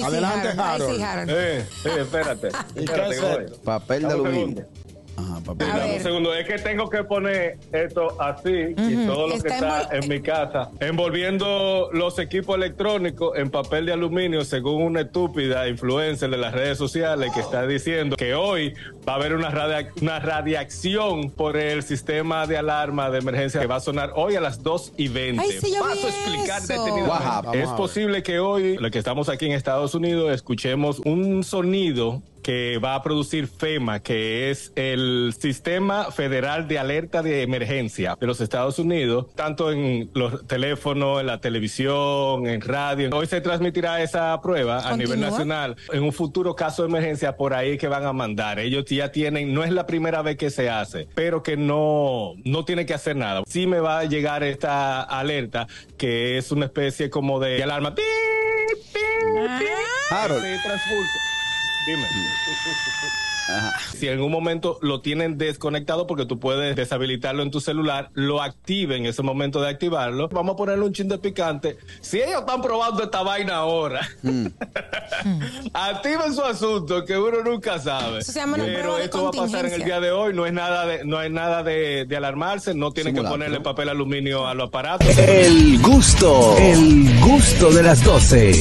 Adelante, Harold. Harold. sí, Harold. Eh, eh, espérate. ¿Y qué espérate? Papel de aluminio. Segundo. Ajá, Dame un segundo, es que tengo que poner esto así y todo lo que Está en mi casa, envolviendo los equipos electrónicos en papel de aluminio, según una estúpida influencer de las redes sociales que está diciendo que hoy va a haber una, radia- una radiación por el sistema de alarma de emergencia que va a sonar hoy a las 2 y 20. Ay, sí, Paso a explicar detenidamente. Es posible que hoy, lo que estamos aquí en Estados Unidos, escuchemos un sonido que va a producir FEMA, que es el Sistema Federal de Alerta de Emergencia de los Estados Unidos, tanto en los teléfonos, en la televisión, en radio. Hoy se transmitirá esa prueba a nivel nacional. En un futuro caso de emergencia, por ahí que van a mandar. Ellos ya tienen, no es la primera vez que se hace, pero que no, no tiene que hacer nada. Sí me va a llegar esta alerta, que es una especie como de alarma. ¡Pip, pip, pip! Harold. Dime. Si en algún momento lo tienen desconectado porque tú puedes deshabilitarlo en tu celular, lo active en ese momento de activarlo. Vamos a ponerle un chin de picante. Si ellos están probando esta vaina ahora, activen su asunto que uno nunca sabe. Eso se llama una Pero de esto va a pasar en el día de hoy. No es nada de, no hay nada de, de alarmarse. No tienen que ponerle papel aluminio a los aparatos. El gusto, el gusto de las 12.